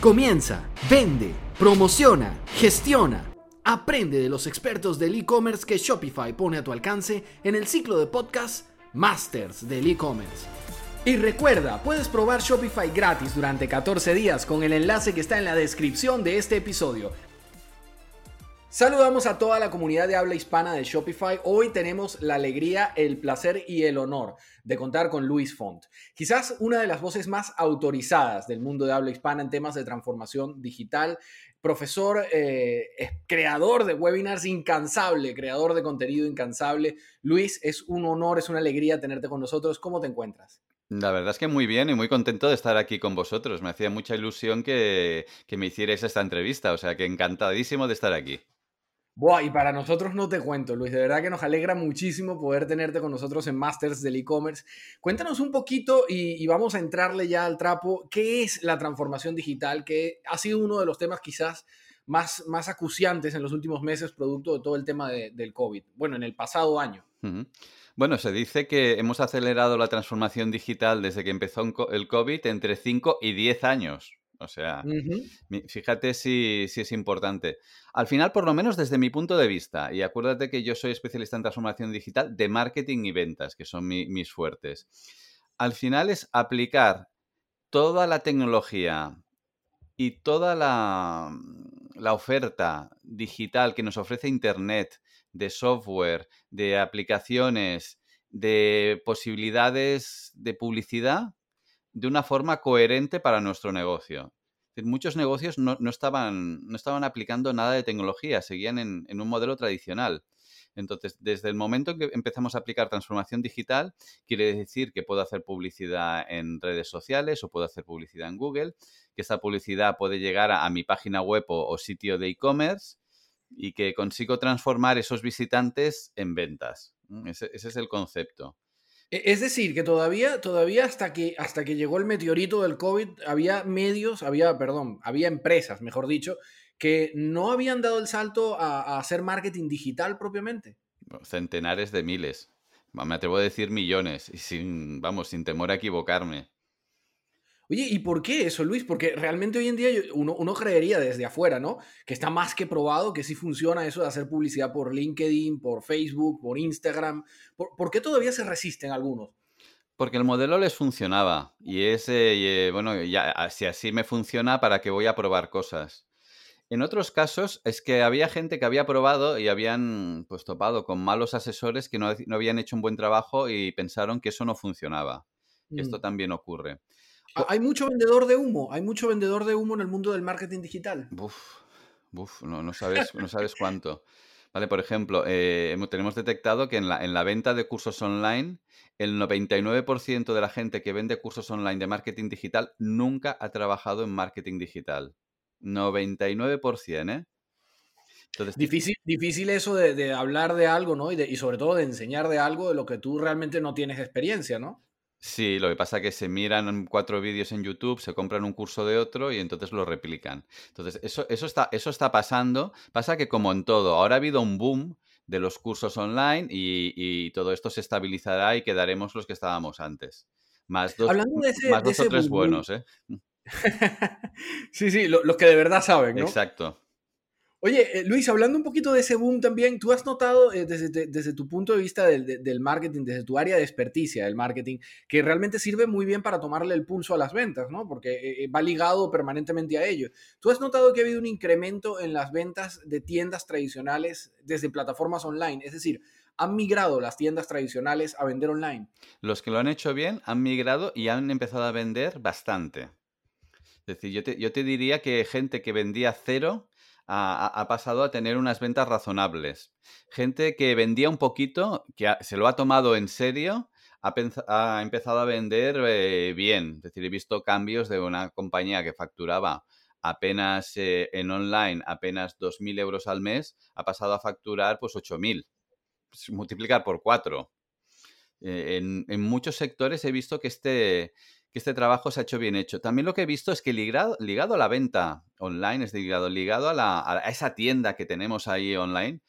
Comienza, vende, promociona, gestiona. Aprende de los expertos del e-commerce que Shopify pone a tu alcance en el ciclo de podcast Masters del e-commerce. Y recuerda, puedes probar Shopify gratis durante 14 días con el enlace que está en la descripción de este episodio. Saludamos a toda la comunidad de habla hispana de Shopify. Hoy tenemos la alegría, el placer y el honor de contar con Luis Font. Quizás una de las voces más autorizadas del mundo de habla hispana en temas de transformación digital. Profesor, eh, creador de webinars incansable, creador de contenido incansable. Luis, es un honor, es una alegría tenerte con nosotros. ¿Cómo te encuentras? La verdad es que muy bien y muy contento de estar aquí con vosotros. Me hacía mucha ilusión que, que me hicierais esta entrevista, o sea que encantadísimo de estar aquí. Buah, y para nosotros no te cuento, Luis, de verdad que nos alegra muchísimo poder tenerte con nosotros en Masters del e-commerce. Cuéntanos un poquito y, vamos a entrarle ya al trapo, ¿qué es la transformación digital? Que ha sido uno de los temas quizás más, más acuciantes en los últimos meses, producto de todo el tema del COVID, bueno, en el pasado año. Bueno, se dice que hemos acelerado la transformación digital desde que empezó el COVID entre 5 y 10 años. O sea, fíjate si, es importante. Al final, por lo menos desde mi punto de vista, y acuérdate que yo soy especialista en transformación digital de marketing y ventas, que son mis fuertes. Al final es aplicar toda la tecnología y toda la, la oferta digital que nos ofrece Internet, de software, de aplicaciones, de posibilidades de publicidad de una forma coherente para nuestro negocio. Muchos negocios no, estaban, no estaban aplicando nada de tecnología, seguían en, un modelo tradicional. Entonces, desde el momento en que empezamos a aplicar transformación digital, quiere decir que puedo hacer publicidad en redes sociales o puedo hacer publicidad en Google, que esta publicidad puede llegar a, mi página web o, sitio de e-commerce y que consigo transformar esos visitantes en ventas. ese es el concepto. E, es decir, que todavía, todavía hasta que, hasta que llegó el meteorito del COVID, había medios, había, perdón, había empresas, mejor dicho, que no habían dado el salto a, hacer marketing digital propiamente. Centenares de miles. Me atrevo a decir millones, y sin, vamos, sin temor a equivocarme. Oye, ¿y por qué eso, Luis? Porque realmente hoy en día uno, uno, creería desde afuera, ¿no? Que está más que probado que sí funciona eso de hacer publicidad por LinkedIn, por Facebook, por Instagram. ¿Por, qué todavía se resisten algunos? Porque el modelo les funcionaba. Y ese, eh, bueno, ya, si así me funciona, ¿para qué voy a probar cosas? En otros casos es que había gente que había probado y habían pues topado con malos asesores que no, habían hecho un buen trabajo y pensaron que eso no funcionaba. Esto mm. también ocurre. Hay mucho vendedor de humo, hay mucho vendedor de humo en el mundo del marketing digital. Uf, no, no, sabes, no sabes cuánto. Vale, por ejemplo, eh, tenemos detectado que en la, en la venta de cursos online, el 99% de la gente que vende cursos online de marketing digital nunca ha trabajado en marketing digital. 99%, ¿eh? Entonces, difícil, difícil eso de, hablar de algo, ¿no? Y, y sobre todo de enseñar de algo de lo que tú realmente no tienes experiencia, ¿no? Sí, lo que pasa es que se miran cuatro vídeos en YouTube, se compran un curso de otro y entonces lo replican. Entonces, eso, eso, está, eso está pasando. Pasa que como en todo, ahora ha habido un boom de los cursos online y, todo esto se estabilizará y quedaremos los que estábamos antes. Más dos, más dos o tres buenos, ¿eh? sí, sí, los que de verdad saben, ¿no? Exacto. Oye, eh, Luis, hablando un poquito de ese boom también, tú has notado eh, desde, tu punto de vista del, marketing, desde tu área de experticia del marketing, que realmente sirve muy bien para tomarle el pulso a las ventas, ¿no? Porque eh, va ligado permanentemente a ello. ¿Tú has notado que ha habido un incremento en las ventas de tiendas tradicionales desde plataformas online? Es decir, ¿han migrado las tiendas tradicionales a vender online? Los que lo han hecho bien han migrado y han empezado a vender bastante. Es decir, yo te, yo te diría que gente que vendía cero ha, pasado a tener unas ventas razonables. Gente que vendía un poquito, que se lo ha tomado en serio, ha, empezado a vender eh, bien. Es decir, he visto cambios de una compañía que facturaba apenas eh, en online, apenas 2.000 euros al mes, ha pasado a facturar pues 8.000. Pues, multiplicar por 4. Eh, en, en, muchos sectores he visto que este, que este trabajo se ha hecho bien hecho. También lo que he visto es que ligado, ligado a la venta online, es ligado, ligado a, la, a esa tienda que tenemos ahí online,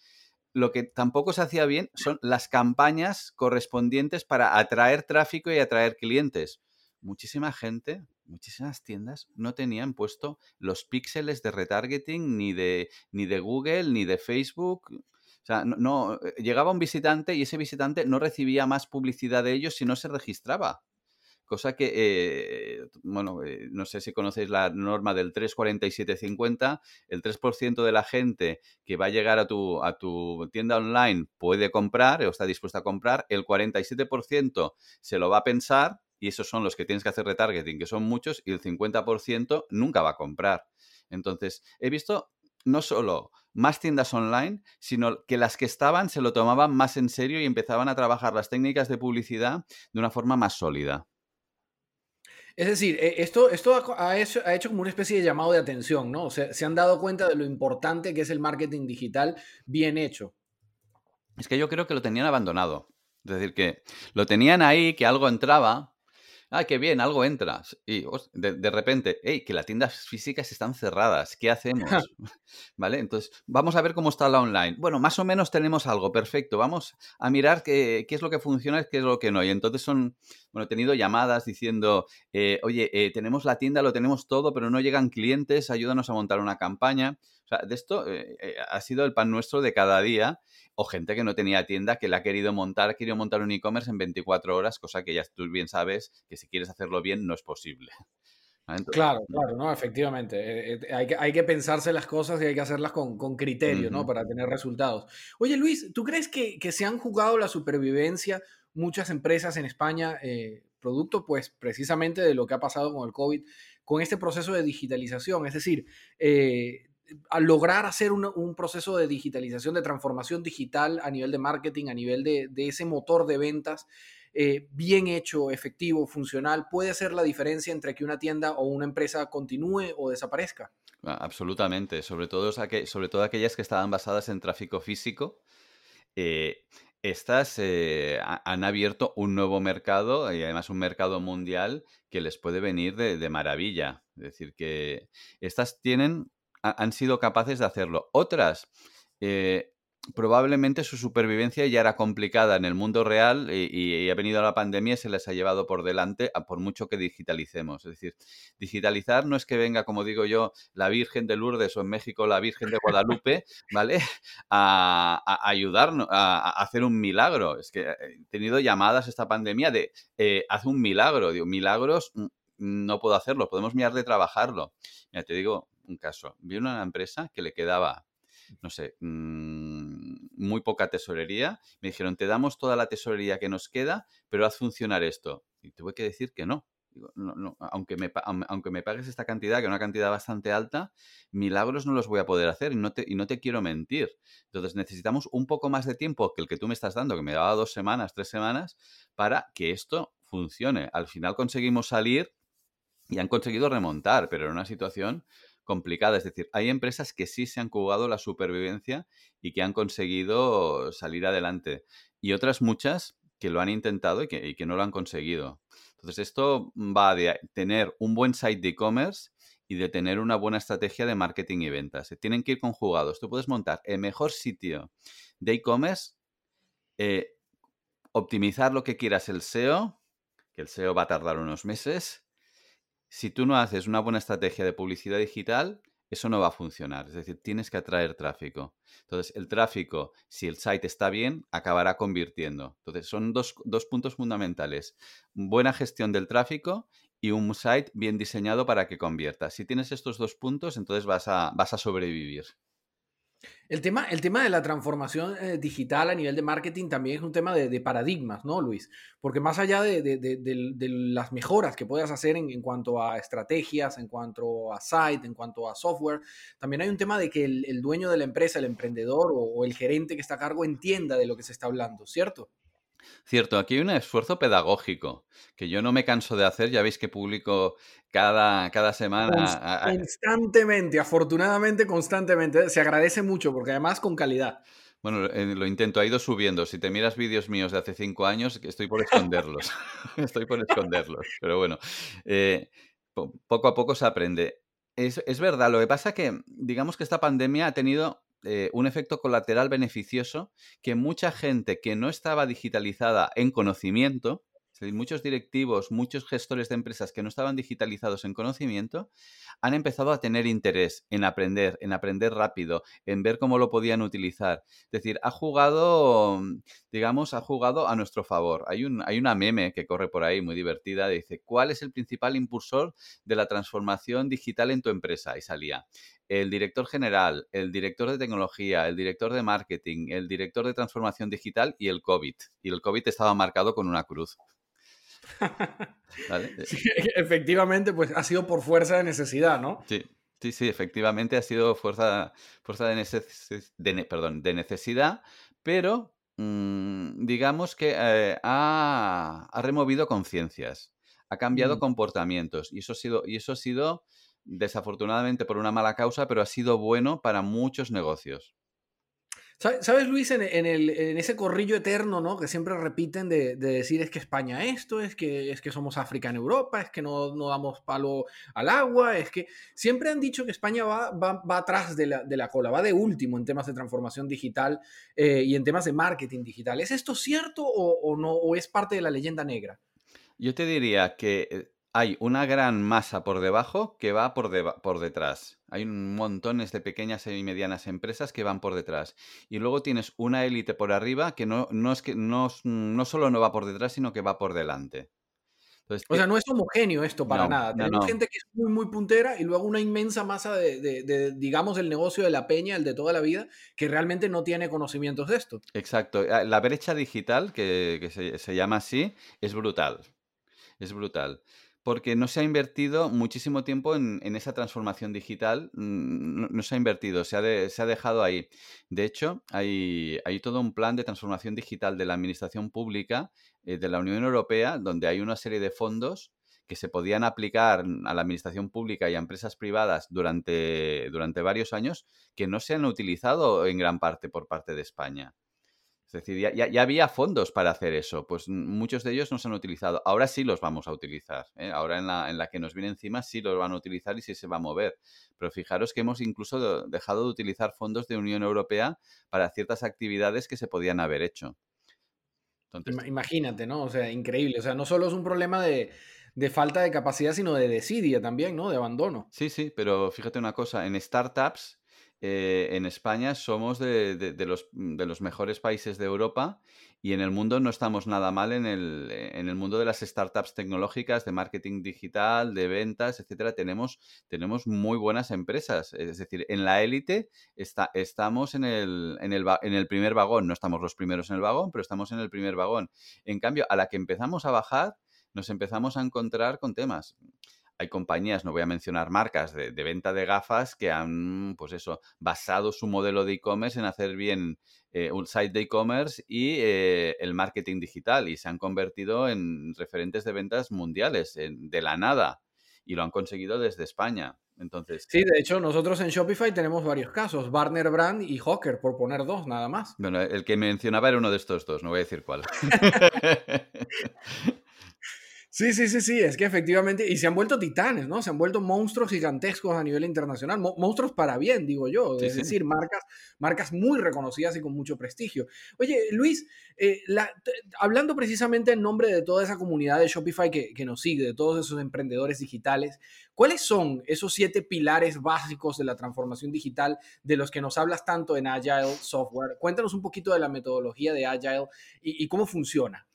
lo que tampoco se hacía bien son las campañas correspondientes para atraer tráfico y atraer clientes. Muchísima gente muchísimas tiendas no tenían puesto los píxeles de retargeting ni de, ni de Google, ni de Facebook. O sea, no, eh, llegaba un visitante y ese visitante no recibía más publicidad de ellos si no se registraba cosa que, eh, bueno, eh, no sé si conocéis la norma del 34750, el 3% de la gente que va a llegar a tu, a tu tienda online puede comprar o está dispuesta a comprar, el 47% se lo va a pensar y esos son los que tienes que hacer retargeting, que son muchos, y el 50% nunca va a comprar. Entonces, he visto no solo más tiendas online, sino que las que estaban se lo tomaban más en serio y empezaban a trabajar las técnicas de publicidad de una forma más sólida. Es decir, eh, esto, esto ha, hecho, ha, hecho, como una especie de llamado de atención, ¿no? O sea, se han dado cuenta de lo importante que es el marketing digital bien hecho. Es que yo creo que lo tenían abandonado. Es decir, que lo tenían ahí, que algo entraba, ah, qué bien, algo entra. Y de, repente, hey, que las tiendas físicas están cerradas, ¿qué hacemos? ¿Vale? Entonces, vamos a ver cómo está la online. Bueno, más o menos tenemos algo, perfecto. Vamos a mirar qué, qué es lo que funciona y qué es lo que no. Y entonces son, bueno, he tenido llamadas diciendo, eh, oye, eh, tenemos la tienda, lo tenemos todo, pero no llegan clientes, ayúdanos a montar una campaña. O sea, de esto eh, ha sido el pan nuestro de cada día o gente que no tenía tienda que la ha querido montar, ha querido montar un e-commerce en 24 horas, cosa que ya tú bien sabes que si quieres hacerlo bien no es posible. claro, claro, no, efectivamente. Eh, eh, hay, que, hay, que, pensarse las cosas y hay que hacerlas con, con criterio, ¿no? Para tener resultados. Oye, Luis, ¿tú crees que, que, se han jugado la supervivencia muchas empresas en España, eh, producto pues precisamente de lo que ha pasado con el COVID, con este proceso de digitalización? Es decir, al lograr hacer un, proceso de digitalización, de transformación digital a nivel de marketing, a nivel de, ese motor de ventas, eh, bien hecho, efectivo, funcional, puede hacer la diferencia entre que una tienda o una empresa continúe o desaparezca. Ah, absolutamente, sobre todo, sobre todo aquellas que estaban basadas en tráfico físico. Eh, estas eh, han abierto un nuevo mercado y además un mercado mundial que les puede venir de, de maravilla. Es decir, que estas tienen han sido capaces de hacerlo. Otras, eh, probablemente su supervivencia ya era complicada en el mundo real y, ha venido la pandemia y se les ha llevado por delante a por mucho que digitalicemos. Es decir, digitalizar no es que venga, como digo yo, la Virgen de Lourdes o en México la Virgen de Guadalupe, ¿vale? A, ayudarnos, a, hacer un milagro. Es que he tenido llamadas esta pandemia de, eh, haz un milagro. Digo, milagros mm, no puedo hacerlo, podemos mirar de trabajarlo. Mira, te digo, un caso. Vi una empresa que le quedaba, no sé, mm, muy poca tesorería. Me dijeron, te damos toda la tesorería que nos queda, pero haz funcionar esto. Y tuve que decir que no. aunque, me, aunque me pagues esta cantidad, que es una cantidad bastante alta, milagros no los voy a poder hacer y no, te, y no te quiero mentir. Entonces necesitamos un poco más de tiempo que el que tú me estás dando, que me daba dos semanas, tres semanas, para que esto funcione. Al final conseguimos salir y han conseguido remontar, pero en una situación complicada. Es decir, hay empresas que sí se han jugado la supervivencia y que han conseguido salir adelante. Y otras muchas que lo han intentado y que, no lo han conseguido. Entonces, esto va de tener un buen site de e-commerce y de tener una buena estrategia de marketing y ventas. Tienen que ir conjugados. Tú puedes montar el mejor sitio de e-commerce, eh, optimizar lo que quieras el SEO, que el SEO va a tardar unos meses, si tú no haces una buena estrategia de publicidad digital, eso no va a funcionar. Es decir, tienes que atraer tráfico. Entonces, el tráfico, si el site está bien, acabará convirtiendo. Entonces, son dos, puntos fundamentales. Buena gestión del tráfico y un site bien diseñado para que convierta. Si tienes estos dos puntos, entonces vas a, vas a sobrevivir. El tema, el tema de la transformación eh, digital a nivel de marketing también es un tema de, paradigmas, ¿no, Luis? Porque más allá de, las mejoras que puedas hacer en, cuanto a estrategias, en cuanto a site, en cuanto a software, también hay un tema de que el, dueño de la empresa, el emprendedor o, el gerente que está a cargo entienda de lo que se está hablando, ¿cierto? Cierto, aquí hay un esfuerzo pedagógico que yo no me canso de hacer, ya veis que publico cada, cada semana. Constantemente, afortunadamente constantemente. Se agradece mucho porque además con calidad. Bueno, eh, lo intento, ha ido subiendo. Si te miras vídeos míos de hace cinco años, estoy por esconderlos. estoy por esconderlos. Pero bueno, eh, poco a poco se aprende. Es, es verdad, lo que pasa que, digamos que esta pandemia ha tenido eh, un efecto colateral beneficioso que mucha gente que no estaba digitalizada en conocimiento, muchos directivos, muchos gestores de empresas que no estaban digitalizados en conocimiento, han empezado a tener interés en aprender, en aprender rápido, en ver cómo lo podían utilizar. Es decir, ha jugado, digamos, ha jugado a nuestro favor. Hay, un, hay una meme que corre por ahí muy divertida, dice, ¿cuál es el principal impulsor de la transformación digital en tu empresa? Y salía el director general, el director de tecnología, el director de marketing, el director de transformación digital y el COVID. Y el COVID estaba marcado con una cruz. efectivamente, pues ha sido por fuerza de necesidad, ¿no? Sí, sí, sí, efectivamente ha sido fuerza, fuerza de, perdón, de necesidad, pero mm, digamos que eh, ha, removido conciencias, ha cambiado mm. comportamientos y eso ha sido, y eso ha sido desafortunadamente por una mala causa, pero ha sido bueno para muchos negocios. ¿Sabes, Luis, en, ese corrillo eterno, ¿no? Que siempre repiten de, decir es que España esto, es que, es que somos África en Europa, es que no, no, damos palo al agua, es que siempre han dicho que España va, va, atrás de la, cola, va de último en temas de transformación digital eh, y en temas de marketing digital. ¿Es esto cierto o, no, o es parte de la leyenda negra? Yo te diría que eh, hay una gran masa por debajo que va por, por detrás. Hay un montones de pequeñas y medianas empresas que van por detrás. Y luego tienes una élite por arriba que no, no es que no, no, solo no va por detrás, sino que va por delante. o sea, no es homogéneo esto para nada. Tenemos gente que es muy, muy puntera y luego una inmensa masa de, digamos, el negocio de la peña, el de toda la vida, que realmente no tiene conocimientos de esto. Exacto. Ah, la brecha digital, que, se, se llama así, es brutal. Es brutal porque no se ha invertido muchísimo tiempo en, esa transformación digital, mm, no, se ha invertido, se ha, se ha, dejado ahí. De hecho, hay, todo un plan de transformación digital de la Administración Pública eh, de la Unión Europea, donde hay una serie de fondos que se podían aplicar a la administración pública y a empresas privadas durante varios años, que no se han utilizado en gran parte por parte de España. Es decir, ya, había fondos para hacer eso, pues muchos de ellos no se han utilizado. Ahora sí los vamos a utilizar. ¿eh? Ahora en la, en la, que nos viene encima sí los van a utilizar y sí se va a mover. Pero fijaros que hemos incluso dejado de utilizar fondos de Unión Europea para ciertas actividades que se podían haber hecho. Imagínate, ¿no? O sea, increíble. O sea, no solo es un problema de, de falta de capacidad, sino de desidia también, ¿no? De abandono. Sí, sí, pero fíjate una cosa, en startups eh, en España somos de, los, de, los, mejores países de Europa y en el mundo no estamos nada mal en el, mundo de las startups tecnológicas, de marketing digital, de ventas, etcétera. Tenemos, muy buenas empresas. Es decir, en la élite estamos en el primer vagón. No estamos los primeros en el vagón, pero estamos en el primer vagón. En cambio, a la que empezamos a bajar, nos empezamos a encontrar con temas hay compañías, no voy a mencionar marcas, de, venta de gafas que han, pues eso, basado su modelo de e-commerce en hacer bien eh, un site de e-commerce y eh, el marketing digital y se han convertido en referentes de ventas mundiales de la nada y lo han conseguido desde España. Entonces, sí, de hecho, nosotros en Shopify tenemos varios casos, Barner Brand y Hawker, por poner dos nada más. Bueno, el que mencionaba era uno de estos dos, no voy a decir cuál. Sí, sí, sí, sí, es que efectivamente, y se han vuelto titanes, ¿no? Se han vuelto monstruos gigantescos a nivel internacional, monstruos para bien, digo yo, es decir, marcas, marcas muy reconocidas y con mucho prestigio. Oye, Luis, eh, hablando precisamente en nombre de toda esa comunidad de Shopify que, que nos sigue, de todos esos emprendedores digitales, ¿cuáles son esos siete pilares básicos de la transformación digital de los que nos hablas tanto en Agile Software? Cuéntanos un poquito de la metodología de Agile y cómo funciona.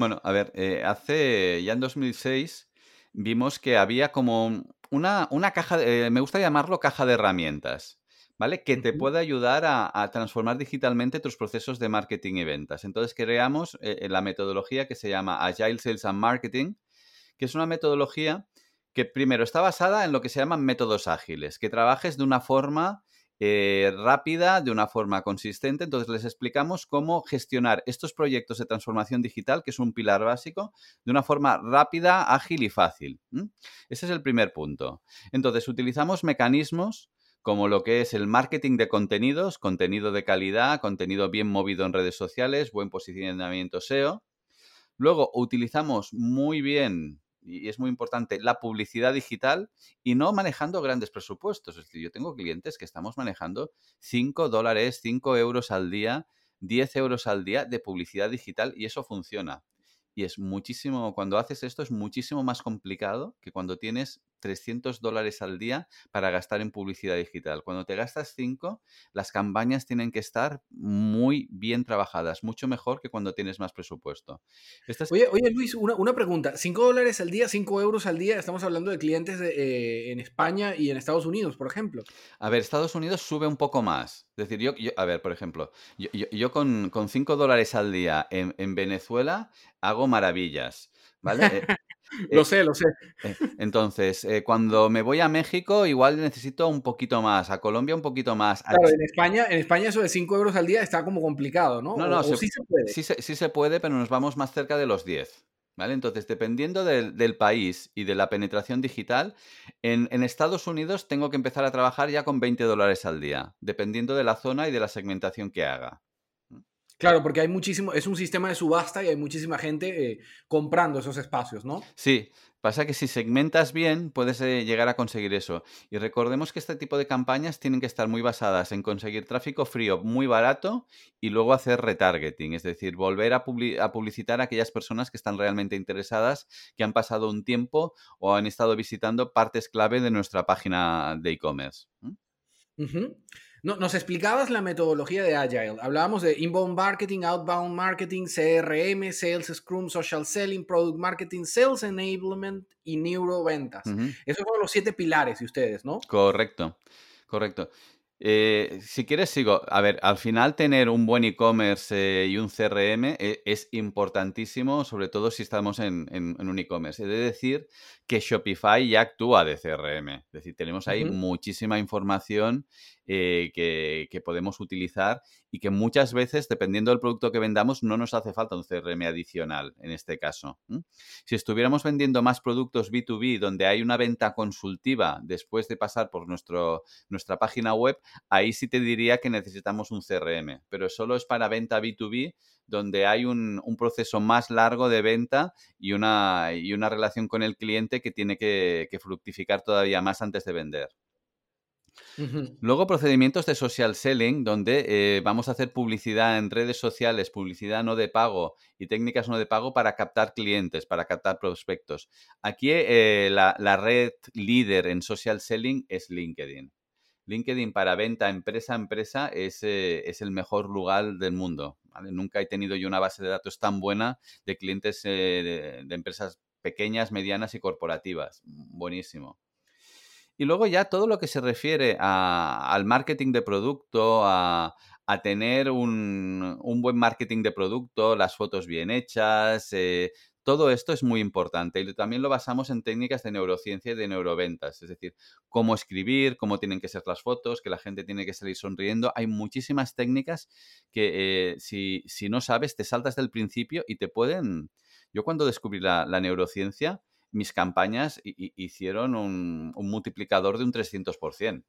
Bueno, a ver, eh, hace ya en 2006 vimos que había como una, una caja, eh, me gusta llamarlo caja de herramientas, ¿vale? Que te puede ayudar a, transformar digitalmente tus procesos de marketing y ventas. Entonces creamos eh, la metodología que se llama Agile Sales and Marketing, que es una metodología que primero está basada en lo que se llaman métodos ágiles, que trabajes de una forma eh, rápida, de una forma consistente. Entonces les explicamos cómo gestionar estos proyectos de transformación digital, que es un pilar básico, de una forma rápida, ágil y fácil. Ese es el primer punto. Entonces utilizamos mecanismos como lo que es el marketing de contenidos, contenido de calidad, contenido bien movido en redes sociales, buen posicionamiento SEO. Luego utilizamos muy bien y es muy importante, la publicidad digital y no manejando grandes presupuestos. Es decir, yo tengo clientes que estamos manejando 5 dólares, 5 euros al día, 10 euros al día de publicidad digital y eso funciona. y es muchísimo, cuando haces esto es muchísimo más complicado que cuando tienes 300 dólares al día para gastar en publicidad digital. Cuando te gastas 5, las campañas tienen que estar muy bien trabajadas, mucho mejor que cuando tienes más presupuesto. Oye, oye, Luis, una, pregunta. 5 dólares al día, 5 euros al día, estamos hablando de clientes eh, en España y en Estados Unidos, por ejemplo. A ver, Estados Unidos sube un poco más. Es decir, yo, a ver, por ejemplo, yo, con, 5 dólares al día en, en Venezuela hago maravillas. ¿Vale? Eh, lo sé, lo sé. Eh, entonces, eh, cuando me voy a México, igual necesito un poquito más, a Colombia un poquito más. Claro, en España, en España eso de 5 euros al día está como complicado, ¿no? No, no, sí se puede. Sí, se puede, pero nos vamos más cerca de los 10. ¿Vale? Entonces, dependiendo del, país y de la penetración digital, en, en, Estados Unidos tengo que empezar a trabajar ya con 20 dólares al día, dependiendo de la zona y de la segmentación que haga. Claro, porque hay muchísimo, es un sistema de subasta y hay muchísima gente eh, comprando esos espacios, ¿no? Sí, pasa que si segmentas bien puedes eh, llegar a conseguir eso. Y recordemos que este tipo de campañas tienen que estar muy basadas en conseguir tráfico frío muy barato y luego hacer retargeting, es decir, volver a, publicitar a aquellas personas que están realmente interesadas, que han pasado un tiempo o han estado visitando partes clave de nuestra página de e-commerce. No, nos explicabas la metodología de Agile. Hablábamos de inbound marketing, outbound marketing, CRM, sales scrum, social selling, product marketing, sales enablement y neuroventas. Esos son los siete pilares de ustedes, ¿no? Correcto, correcto. Eh, si quieres, sigo. A ver, al final tener un buen e-commerce eh, y un CRM eh, es importantísimo, sobre todo si estamos en, un e-commerce. He de decir que Shopify ya actúa de CRM. Es decir, tenemos ahí muchísima información que, podemos utilizar y que muchas veces, dependiendo del producto que vendamos, no nos hace falta un CRM adicional en este caso. Si estuviéramos vendiendo más productos B2B donde hay una venta consultiva después de pasar por nuestro, nuestra página web, ahí sí te diría que necesitamos un CRM, pero solo es para venta B2B donde hay un, proceso más largo de venta y una, y una, relación con el cliente que tiene que fructificar todavía más antes de vender. Luego procedimientos de social selling, donde eh, vamos a hacer publicidad en redes sociales, publicidad no de pago y técnicas no de pago para captar clientes, para captar prospectos. Aquí eh, la, red líder en social selling es LinkedIn. LinkedIn para venta empresa a empresa es, eh, es, el mejor lugar del mundo. Nunca he tenido yo una base de datos tan buena de clientes de empresas pequeñas, medianas y corporativas. Buenísimo. Y luego ya todo lo que se refiere al marketing de producto, a, tener un, buen marketing de producto, las fotos bien hechas, eh, todo esto es muy importante y también lo basamos en técnicas de neurociencia y de neuroventas, es decir, cómo escribir, cómo tienen que ser las fotos, que la gente tiene que salir sonriendo. Hay muchísimas técnicas que eh, si, no sabes, te saltas del principio y te pueden... Yo cuando descubrí la neurociencia, mis campañas hicieron un, multiplicador de un 300%.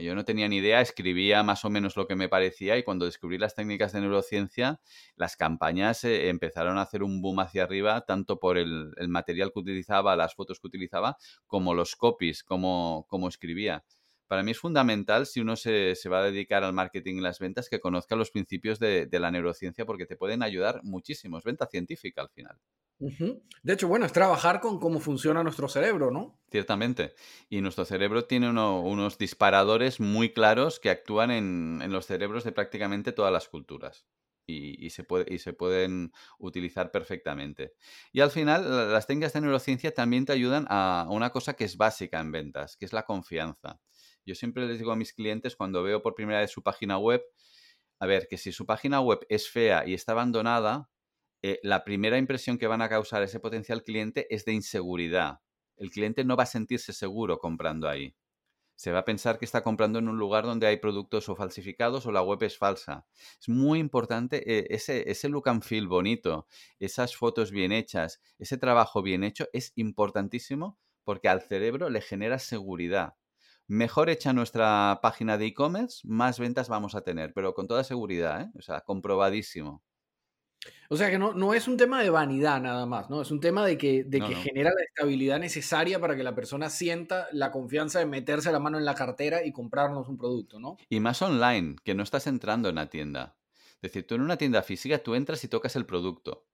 yo no tenía ni idea, escribía más o menos lo que me parecía y cuando descubrí las técnicas de neurociencia, las campañas eh, empezaron a hacer un boom hacia arriba, tanto por el, material que utilizaba, las fotos que utilizaba, como los copies, como, como escribía. Para mí es fundamental, si uno se, va a dedicar al marketing y las ventas, que conozca los principios de, de la neurociencia porque te pueden ayudar muchísimo. Es venta científica al final. De hecho, bueno, es trabajar con cómo funciona nuestro cerebro, ¿no? Ciertamente. Y nuestro cerebro tiene unos disparadores muy claros que actúan en, los cerebros de prácticamente todas las culturas. Y, se puede, y, se pueden utilizar perfectamente. Y al final, las técnicas de neurociencia también te ayudan a una cosa que es básica en ventas, que es la confianza. Yo siempre les digo a mis clientes cuando veo por primera vez su página web, a ver, que si su página web es fea y está abandonada, eh, la primera impresión que van a causar ese potencial cliente es de inseguridad. El cliente no va a sentirse seguro comprando ahí. Se va a pensar que está comprando en un lugar donde hay productos o falsificados o la web es falsa. Es muy importante eh, ese, ese look and feel bonito, esas fotos bien hechas, ese trabajo bien hecho es importantísimo porque al cerebro le genera seguridad. Mejor hecha nuestra página de e-commerce, más ventas vamos a tener, pero con toda seguridad, ¿eh? o sea, comprobadísimo. O sea que no, no es un tema de vanidad nada más, ¿no? Es un tema de que, de que genera la estabilidad necesaria para que la persona sienta la confianza de meterse la mano en la cartera y comprarnos un producto, ¿no? Y más online, que no estás entrando en la tienda. Es decir, tú en una tienda física tú entras y tocas el producto.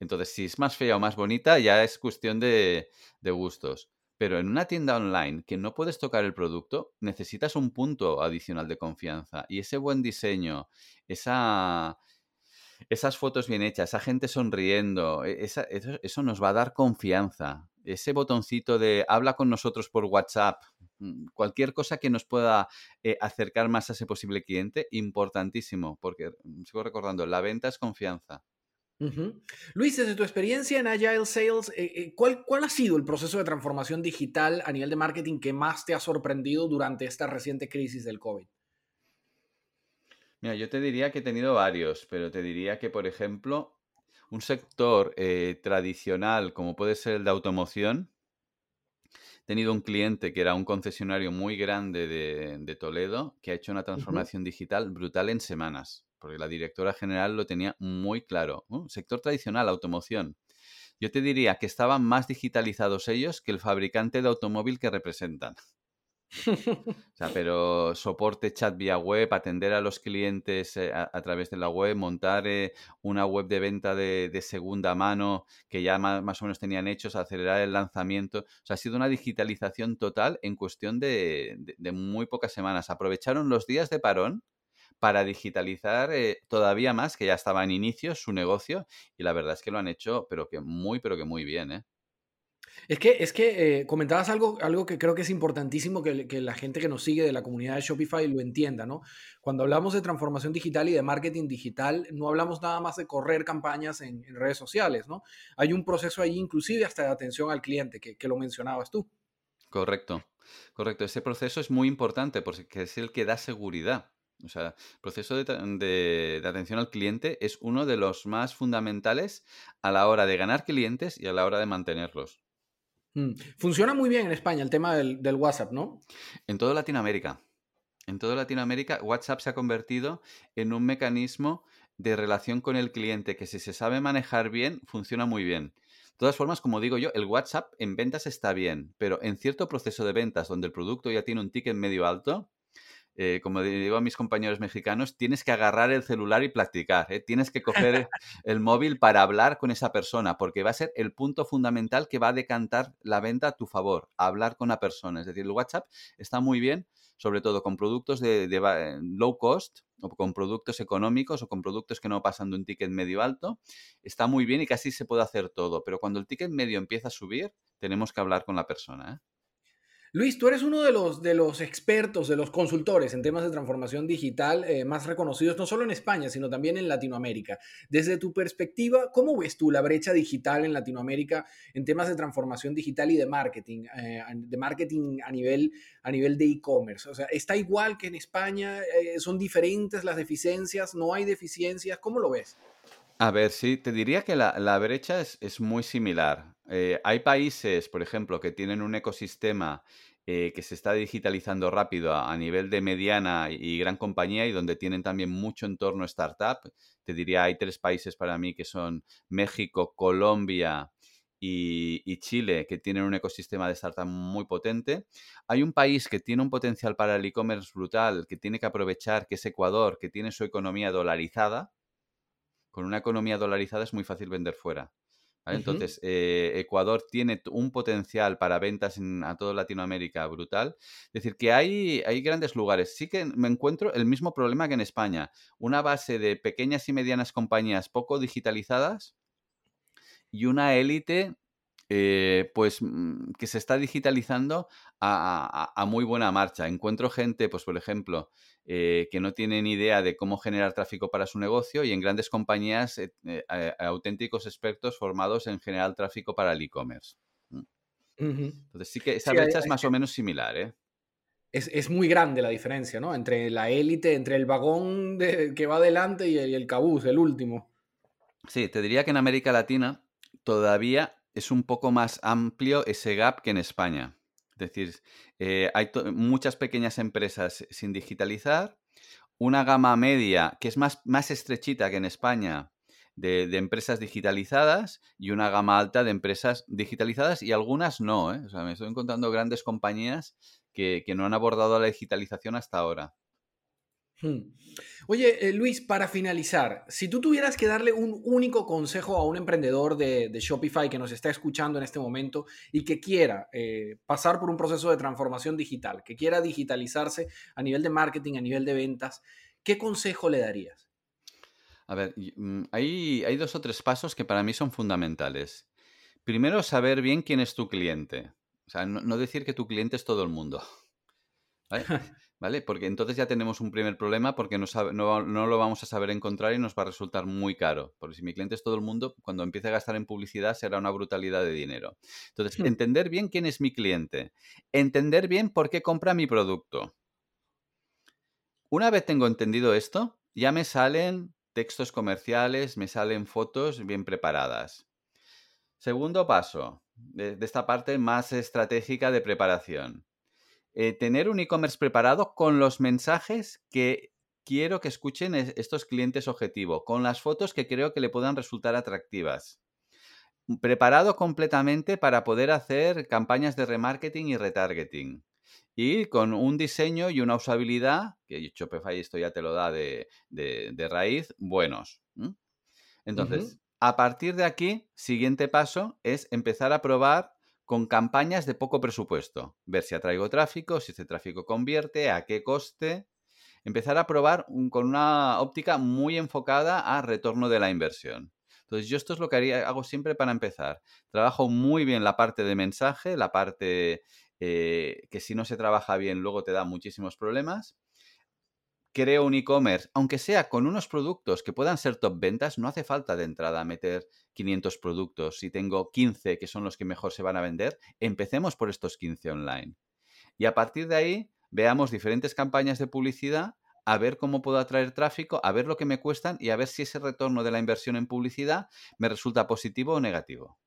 Entonces, si es más fea o más bonita, ya es cuestión de, de gustos. Pero en una tienda online que no puedes tocar el producto, necesitas un punto adicional de confianza. Y ese buen diseño, esa, esas fotos bien hechas, esa gente sonriendo, e, eso, nos va a dar confianza. Ese botoncito de habla con nosotros por WhatsApp, mm, cualquier cosa que nos pueda eh, acercar más a ese posible cliente, importantísimo, porque mm, sigo recordando, la venta es confianza. Luis, desde tu experiencia en Agile Sales, eh, eh, ¿cuál, ¿cuál, ha sido el proceso de transformación digital a nivel de marketing que más te ha sorprendido durante esta reciente crisis del COVID? Mira, yo te diría que he tenido varios, pero te diría que, por ejemplo, un sector eh, tradicional como puede ser el de automoción, he tenido un cliente que era un concesionario muy grande de, Toledo que ha hecho una transformación digital brutal en semanas porque la directora general lo tenía muy claro. sector tradicional, automoción. Yo te diría que estaban más digitalizados ellos que el fabricante de automóvil que representan. o sea, pero soporte chat vía web, atender a los clientes eh, a, través de la web, montar eh, una web de venta de, segunda mano que ya más, o menos tenían hechos, acelerar el lanzamiento. O sea, ha sido una digitalización total en cuestión de muy pocas semanas. Aprovecharon los días de parón para digitalizar eh, todavía más, que ya estaba en inicio su negocio y la verdad es que lo han hecho, pero que muy, pero que muy bien. ¿eh? Es que, es que eh, comentabas algo, algo que creo que es importantísimo que, la gente que nos sigue de la comunidad de Shopify lo entienda, ¿no? Cuando hablamos de transformación digital y de marketing digital, no hablamos nada más de correr campañas en, redes sociales, ¿no? Hay un proceso ahí inclusive hasta de atención al cliente, que, que lo mencionabas tú. Correcto, correcto. Ese proceso es muy importante porque es el que da seguridad. O sea, el proceso de, atención al cliente es uno de los más fundamentales a la hora de ganar clientes y a la hora de mantenerlos. Mm, funciona muy bien en España el tema del, WhatsApp, ¿no? En toda Latinoamérica. En toda Latinoamérica, WhatsApp se ha convertido en un mecanismo de relación con el cliente que si se sabe manejar bien, funciona muy bien. De todas formas, como digo yo, el WhatsApp en ventas está bien, pero en cierto proceso de ventas donde el producto ya tiene un ticket medio alto, eh, como digo a mis compañeros mexicanos, tienes que agarrar el celular y practicar. ¿eh? Tienes que coger el móvil para hablar con esa persona, porque va a ser el punto fundamental que va a decantar la venta a tu favor, hablar con la persona. Es decir, el WhatsApp está muy bien, sobre todo con productos de, de low cost o con productos económicos o con productos que no pasan de un ticket medio alto. Está muy bien y casi se puede hacer todo, pero cuando el ticket medio empieza a subir, tenemos que hablar con la persona. ¿eh? Luis, tú eres uno de los, de los expertos, de los consultores en temas de transformación digital eh, más reconocidos, no solo en España, sino también en Latinoamérica. Desde tu perspectiva, ¿cómo ves tú la brecha digital en Latinoamérica en temas de transformación digital y de marketing, eh, de marketing a nivel, a nivel de e-commerce? O sea, ¿está igual que en España? Eh, ¿Son diferentes las deficiencias? ¿No hay deficiencias? ¿Cómo lo ves? A ver, sí, te diría que la, brecha es, es, muy similar. Hay países, por ejemplo, que tienen un ecosistema eh, que se está digitalizando rápido a, nivel de mediana y gran compañía y donde tienen también mucho entorno startup. Te diría, hay tres países para mí que son México, Colombia y, Chile, que tienen un ecosistema de startup muy potente. Hay un país que tiene un potencial para el e-commerce brutal, que tiene que aprovechar, que es Ecuador, que tiene su economía dolarizada. Con una economía dolarizada es muy fácil vender fuera. Entonces, eh, Ecuador tiene un potencial para ventas en, a toda Latinoamérica brutal. Es decir, que hay, hay grandes lugares. Sí que me encuentro el mismo problema que en España. Una base de pequeñas y medianas compañías poco digitalizadas y una élite eh, pues mm, que se está digitalizando a, muy buena marcha. Encuentro gente, pues por ejemplo, eh, que no tiene ni idea de cómo generar tráfico para su negocio y en grandes compañías eh, auténticos expertos formados en generar tráfico para el e-commerce. Mm. Entonces sí que esa brecha es más o menos similar, Es, muy grande la diferencia, ¿no? Entre la élite, entre el vagón que va adelante y el, y el cabuz, el último. Sí, te diría que en América Latina todavía es un poco más amplio ese gap que en España. Es decir, eh, hay muchas pequeñas empresas sin digitalizar, una gama media que es más, más estrechita que en España de, empresas digitalizadas y una gama alta de empresas digitalizadas y algunas no. ¿eh? O sea, me estoy encontrando grandes compañías que, que no han abordado la digitalización hasta ahora. Hmm. Oye, eh, Luis, para finalizar, si tú tuvieras que darle un único consejo a un emprendedor de, Shopify que nos está escuchando en este momento y que quiera eh, pasar por un proceso de transformación digital, que quiera digitalizarse a nivel de marketing, a nivel de ventas, ¿qué consejo le darías? A ver, mm, hay, hay dos o tres pasos que para mí son fundamentales. Primero, saber bien quién es tu cliente. O sea, no, decir que tu cliente es todo el mundo. ¿Vale? Porque entonces ya tenemos un primer problema porque no, no, lo vamos a saber encontrar y nos va a resultar muy caro. Porque si mi cliente es todo el mundo, cuando empiece a gastar en publicidad será una brutalidad de dinero. Entonces, hmm. entender bien quién es mi cliente. Entender bien por qué compra mi producto. Una vez tengo entendido esto, ya me salen textos comerciales, me salen fotos bien preparadas. Segundo paso, de, esta parte más estratégica de preparación. Eh, tener un e-commerce preparado con los mensajes que quiero que escuchen estos clientes objetivo, con las fotos que creo que le puedan resultar atractivas. Preparado completamente para poder hacer campañas de remarketing y retargeting y con un diseño y una usabilidad, que Shopify esto ya te lo da de, raíz, buenos. Entonces, a partir de aquí, siguiente paso es empezar a probar con campañas de poco presupuesto, ver si atraigo tráfico, si ese tráfico convierte, a qué coste. Empezar a probar con una óptica muy enfocada a retorno de la inversión. Entonces, yo esto es lo que hago siempre para empezar. Trabajo muy bien la parte de mensaje, la parte eh, que si no se trabaja bien luego te da muchísimos problemas. Creo un e-commerce, aunque sea con unos productos que puedan ser top ventas, no hace falta de entrada meter 500 productos. Si tengo 15 que son los que mejor se van a vender, empecemos por estos 15 online. Y a partir de ahí, veamos diferentes campañas de publicidad a ver cómo puedo atraer tráfico, a ver lo que me cuestan y a ver si ese retorno de la inversión en publicidad me resulta positivo o negativo.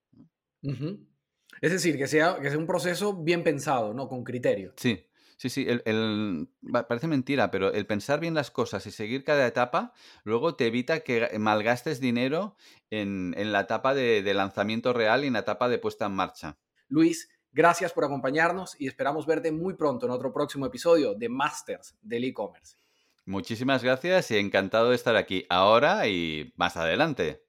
Es decir, que sea, que sea un proceso bien pensado, ¿no? Con criterio. Sí, sí, sí. El, parece mentira, pero el pensar bien las cosas y seguir cada etapa, luego te evita que malgastes dinero en, la etapa de, de lanzamiento real y en la etapa de puesta en marcha. Luis, gracias por acompañarnos y esperamos verte muy pronto en otro próximo episodio de Masters del e-commerce. Muchísimas gracias y encantado de estar aquí ahora y más adelante.